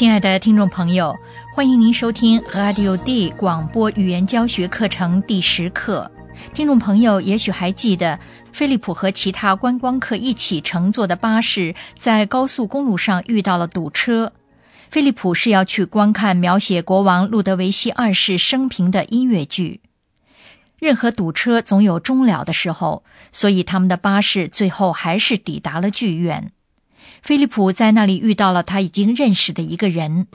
亲爱的听众朋友，欢迎您收听 Radio D 广播语言教学课程第十课。听众朋友也许还记得，菲利普和其他观光客一起乘坐的巴士在高速公路上遇到了堵车。菲利普是要去观看描写国王路德维希二世生平的音乐剧。任何堵车总有终了的时候，所以他们的巴士最后还是抵达了剧院。菲利普在那里遇到了他已经认识的一个人。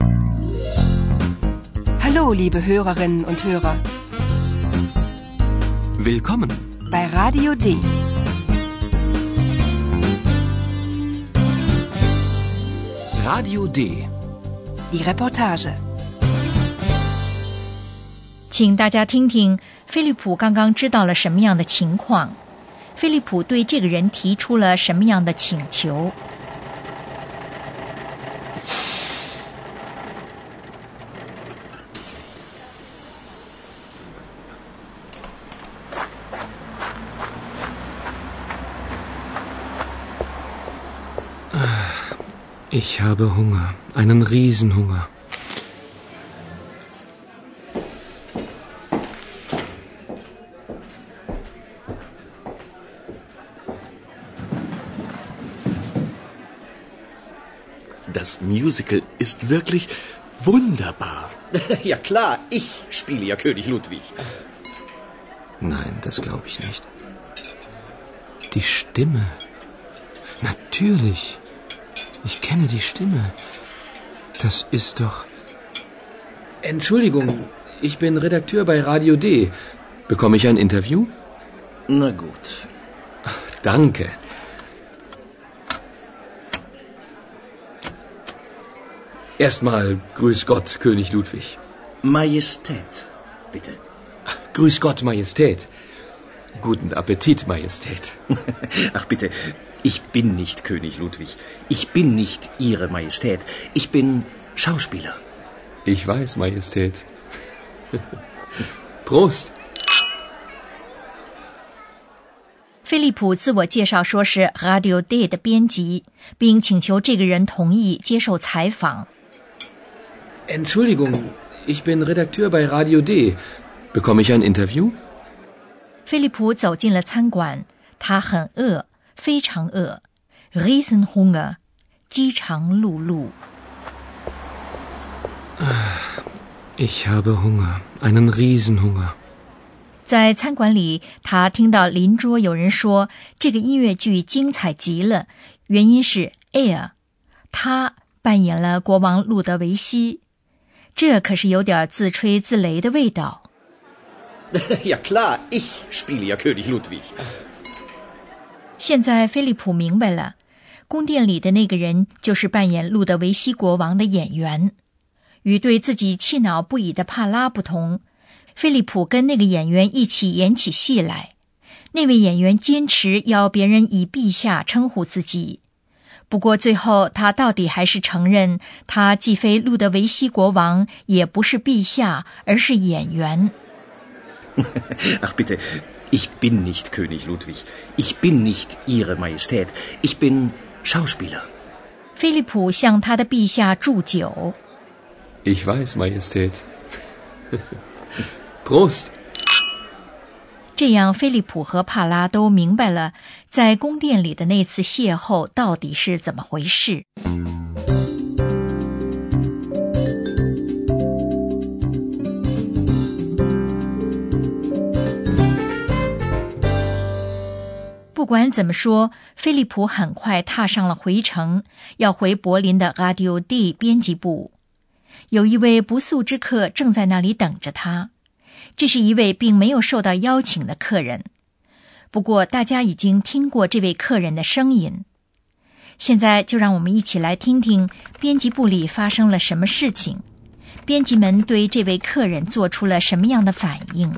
Hallo, liebe Hörerinnen und Hörer. Willkommen. Bei Radio D. Radio D. Die Reportage. 请大家听听菲利普刚刚知道了什么样的情况。菲利普对这个人提出了什么样的请求？Ich habe Hunger. Einen Riesenhunger. Das Musical ist wirklich wunderbar. Ja klar, ich spiele ja König Ludwig. Nein, das glaube ich nicht. Die Stimme. Natürlich. Ich kenne die Stimme. Das ist doch. Entschuldigung, ich bin Redakteur bei Radio D. Bekomme ich ein Interview? Na gut. Danke. Erstmal Grüß Gott, König Ludwig. Majestät, bitte. Grüß Gott, Majestät. Guten Appetit, Majestät. Ach bitte, ich bin nicht König Ludwig. Ich bin nicht Ihre Majestät. Ich bin Schauspieler. Ich weiß, Majestät. Prost. 菲利普自我介绍说是 Radio D 的编辑，并请求这个人同意接受采访。 Entschuldigung, ich bin Redakteur bei Radio D. Bekomme ich ein Interview? 菲利普走进了餐馆，他很饿， 非常饿，Riesenhunger，饥肠辘辘。Ich habe Hunger. Einen Riesenhunger. 在餐馆里，他听到邻桌有人说这个音乐剧精彩极了，原因是 Air，他扮演了国王路德维希，这可是有点自吹自擂的味道。Ja klar, ich spiele ja König Ludwig. 现在菲利普明白了，宫殿里的那个人就是扮演路德维希国王的演员。与对自己气恼不已的帕拉不同，菲利普跟那个演员一起演起戏来。那位演员坚持要别人以陛下称呼自己，不过最后他到底还是承认，他既非路德维希国王，也不是陛下，而是演员。Ach bitte, ich bin nicht König Ludwig. Ich bin nicht Ihre Majestät. Ich bin Schauspieler. 菲利普向他的陛下祝酒。Ich weiß, Majestät. Prost. 这样，菲利普和帕拉都明白了，在宫殿里的那次邂逅到底是怎么回事。不管怎么说，菲利普很快踏上了回程，要回柏林的 Radio D 编辑部。有一位不速之客正在那里等着他。这是一位并没有受到邀请的客人，不过大家已经听过这位客人的声音。现在就让我们一起来听听编辑部里发生了什么事情，编辑们对这位客人做出了什么样的反应。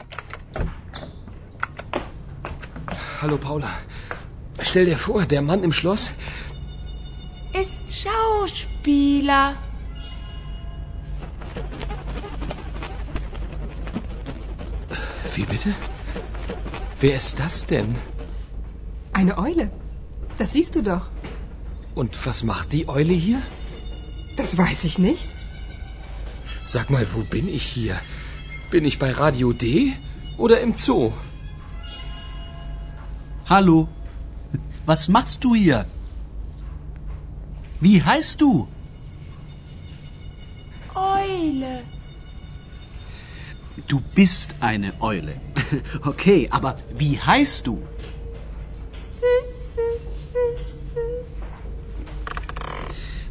Hello，Paula Stell dir vor, der Mann im Schloss. Ist Schauspieler. Wie bitte? Wer ist das denn? Eine Eule. Das siehst du doch. Und was macht die Eule hier? Das weiß ich nicht. Sag mal, wo bin ich hier? Bin ich bei Radio D oder im Zoo? Hallo. Was machst du hier? Wie heißt du? Eule. Du bist eine Eule. Okay, aber wie heißt du?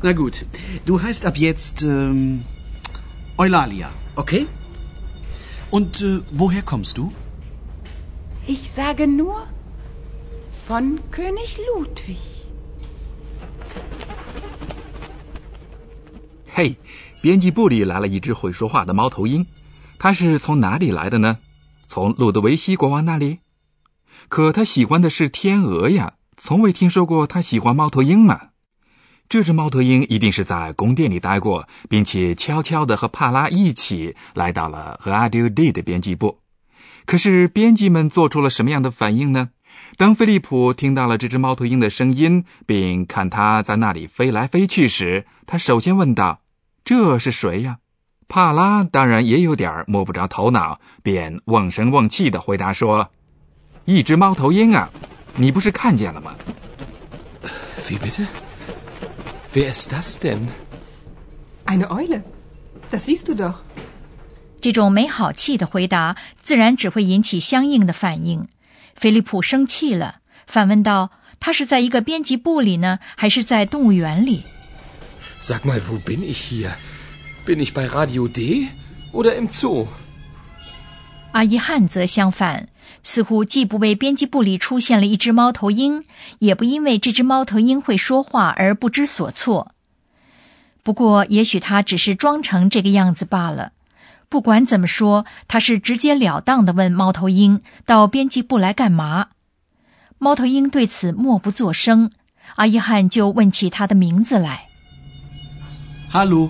Na gut, du heißt ab jetzt ähm, Eulalia, okay? Und äh, woher kommst du? Ich sage nur von König Ludwig. 嘿，编辑部里来了一只会说话的猫头鹰，它是从哪里来的呢？从路德维希国王那里？可他喜欢的是天鹅呀，从未听说过他喜欢猫头鹰嘛。这只猫头鹰一定是在宫殿里待过，并且悄悄地和帕拉一起来到了和阿丢蒂的编辑部。可是编辑们做出了什么样的反应呢？当菲利普听到了这只猫头鹰的声音，并看它在那里飞来飞去时，他首先问道：“这是谁呀？”帕拉当然也有点摸不着头脑，便瓮声瓮气的回答说：“一只猫头鹰啊，你不是看见了吗？” Wie bitte? Wer ist das denn? Eine Eule. Das siehst du doch. 这种没好气的回答，自然只会引起相应的反应。菲利普生气了，反问道：“他是在一个编辑部里呢，还是在动物园里 Sag mal, wo bin ich hier? Bin ich bei Radio D oder im Zoo? 阿伊汉则相反，似乎既不为编辑部里出现了一只猫头鹰，也不因为这只猫头鹰会说话而不知所措。不过，也许他只是装成这个样子罢了。不管怎么说，他是直截了当的问猫头鹰：“到编辑部来干嘛？”猫头鹰对此默不作声。阿伊汉就问起他的名字来。Hallo.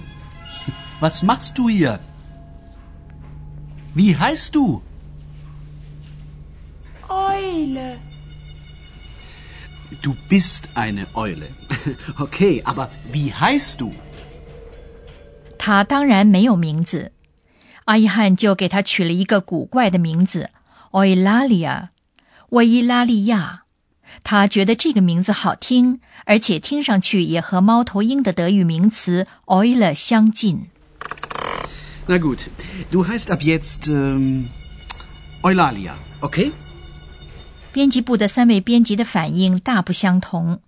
Was machst du hier? Wie heißt du? Eule. Du bist eine Eule. Okay, aber wie heißt du? 他当然没有名字，阿伊汉就给他取了一个古怪的名字——欧伊拉利亚，维伊拉利亚。他觉得这个名字好听，而且听上去也和猫头鹰的德语名词 “Eule” 相近。Na gut, du heißt ab jetzt ähm, Eulalia, okay? 编辑部的三位编辑的反应大不相同。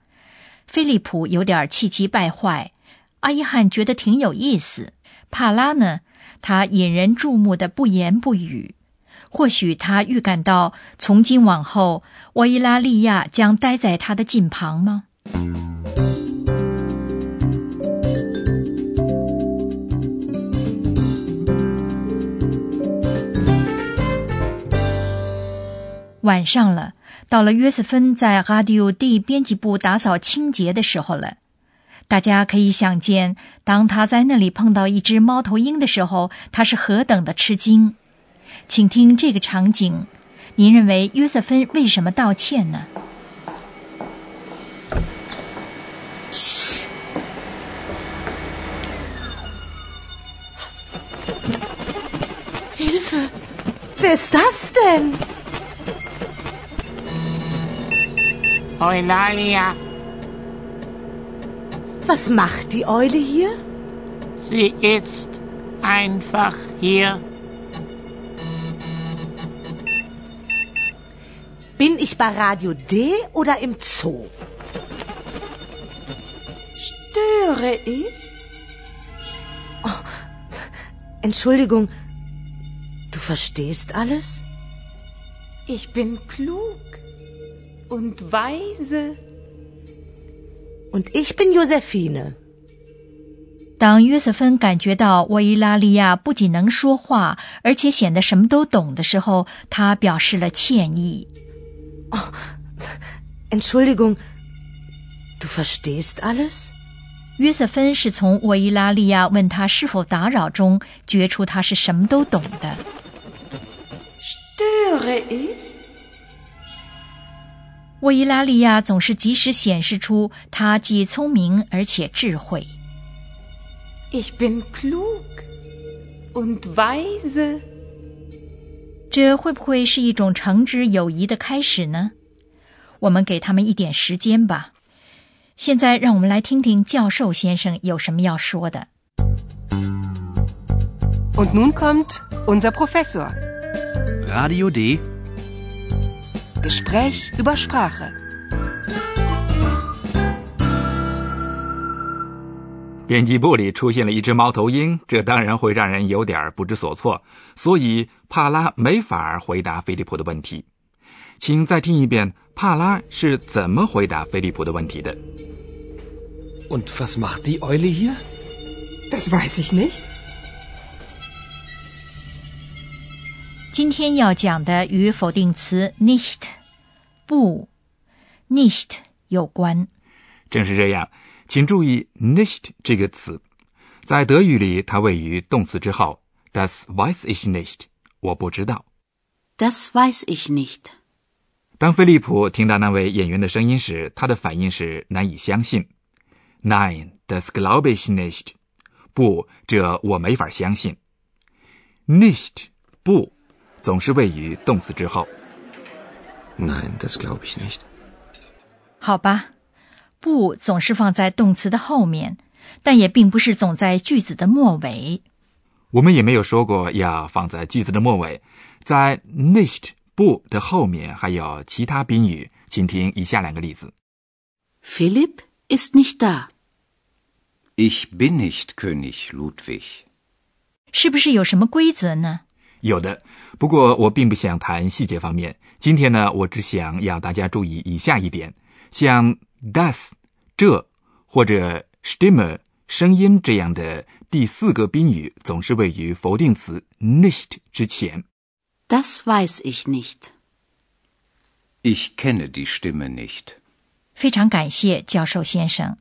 菲利普有点气急败坏，阿伊汉觉得挺有意思。帕拉呢，他引人注目的不言不语。或许他预感到从今往后，沃伊拉利亚将待在他的近旁吗？晚上了，到了约瑟芬在 Radio D 编辑部打扫清洁的时候了。大家可以想见，当他在那里碰到一只猫头鹰的时候，他是何等的吃惊。请听这个场景，您认为约瑟芬为什么道歉呢？Hilfe! Wer ist das denn? Eulalia, Was macht die Eule hier? sie ist einfach hier. Bin ich bei Radio D oder im Zoo? Störe ich? Oh, Entschuldigung, du verstehst alles? Ich bin klug und weise. Und ich bin Josephine. 当约瑟芬感觉到沃伊拉利亚不仅能说话，而且显得什么都懂的时候，他表示了歉意。Entschuldigung, du verstehst alles? 约瑟芬是从沃伊拉利亚问他是否打扰中觉出他是什么都懂的。Störe ich? 沃伊拉利亚总是及时显示出他既聪明而且智慧。Ich bin klug und weise. 这会不会是一种诚挚友谊的开始呢？我们给他们一点时间吧。现在，让我们来听听教授先生有什么要说的。Und nun kommt unser Professor. Radio D. Gespräch über Sprache. 编辑部里出现了一只猫头鹰，这当然会让人有点不知所措，所以帕拉没法回答菲利普的问题。请再听一遍帕拉是怎么回答菲利普的问题的。Und was macht die Eule hier? Das weiß ich nicht. 今天要讲的与否定词 nicht 不 nicht 有关。正是这样，请注意 nicht 这个词，在德语里它位于动词之后，das weiß ich nicht，我不知道。Das weiß ich nicht. 当菲利普听到那位演员的声音时，他的反应是难以相信。Nein, das glaube ich nicht。不，这我没法相信。Nicht 不，总是位于动词之后。Nein, das glaube ich nicht. 好吧，不总是放在动词的后面，但也并不是总在句子的末尾。我们也没有说过要放在句子的末尾，在 nicht 不的后面还有其他宾语，请听以下两个例子。Philipp ist nicht da. Ich bin nicht König Ludwig. 是不是有什么规则呢？有的，不过我并不想谈细节方面。今天呢，我只想要大家注意以下一点：像 das 这或者 Stimme 声音这样的第四个宾语，总是位于否定词 nicht 之前。Das weiß ich nicht. Ich kenne die Stimme nicht. 非常感谢教授先生。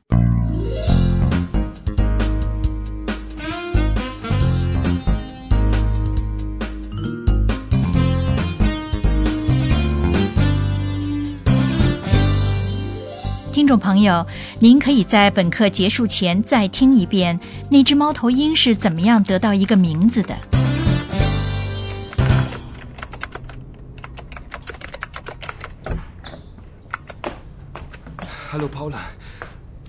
众朋友，您可以在本课结束前再听一遍那只猫头鹰是怎么样得到一个名字的。Hallo Paula.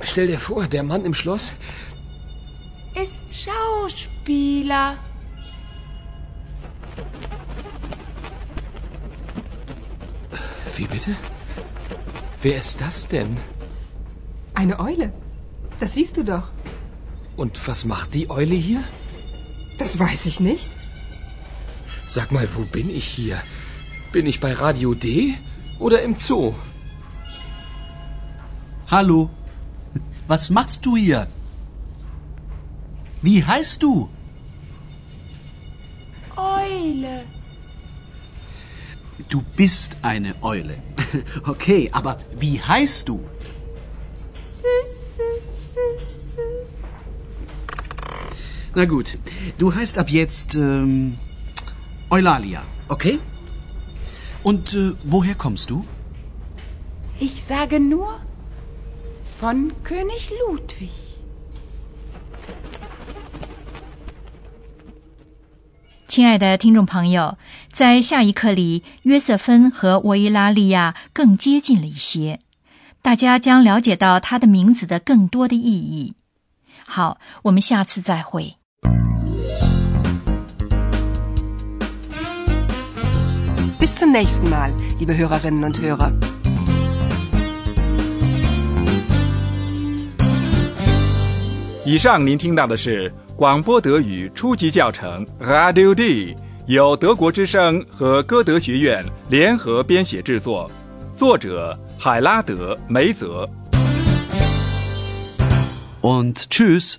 Stell dir vor, der Mann im Schloss. Ist Schauspieler. Wie bitte? Wer ist das denn? Eine Eule. Das siehst du doch. Und was macht die Eule hier? Das weiß ich nicht. Sag mal, wo bin ich hier? Bin ich bei Radio D oder im Zoo? Hallo. Was machst du hier? Wie heißt du? Eule. Du bist eine Eule. Okay, aber wie heißt du? Na gut, du heißt ab jetzt ähm, Eulalia, okay? Und äh, woher kommst du? Ich sage nur von König Ludwig. 亲爱的听众朋友，在下一课里，约瑟芬和沃伊拉利亚更接近了一些，大家将了解到他的名字的更多的意义。好，我们下次再会。Bis zum nächsten Mal, liebe Hörerinnen und Hörer. 以上您听到的是广播德语初级教程 Radio D，由德国之声和歌德学院联合编写制作，作者海拉德·梅泽。 Und tschüss.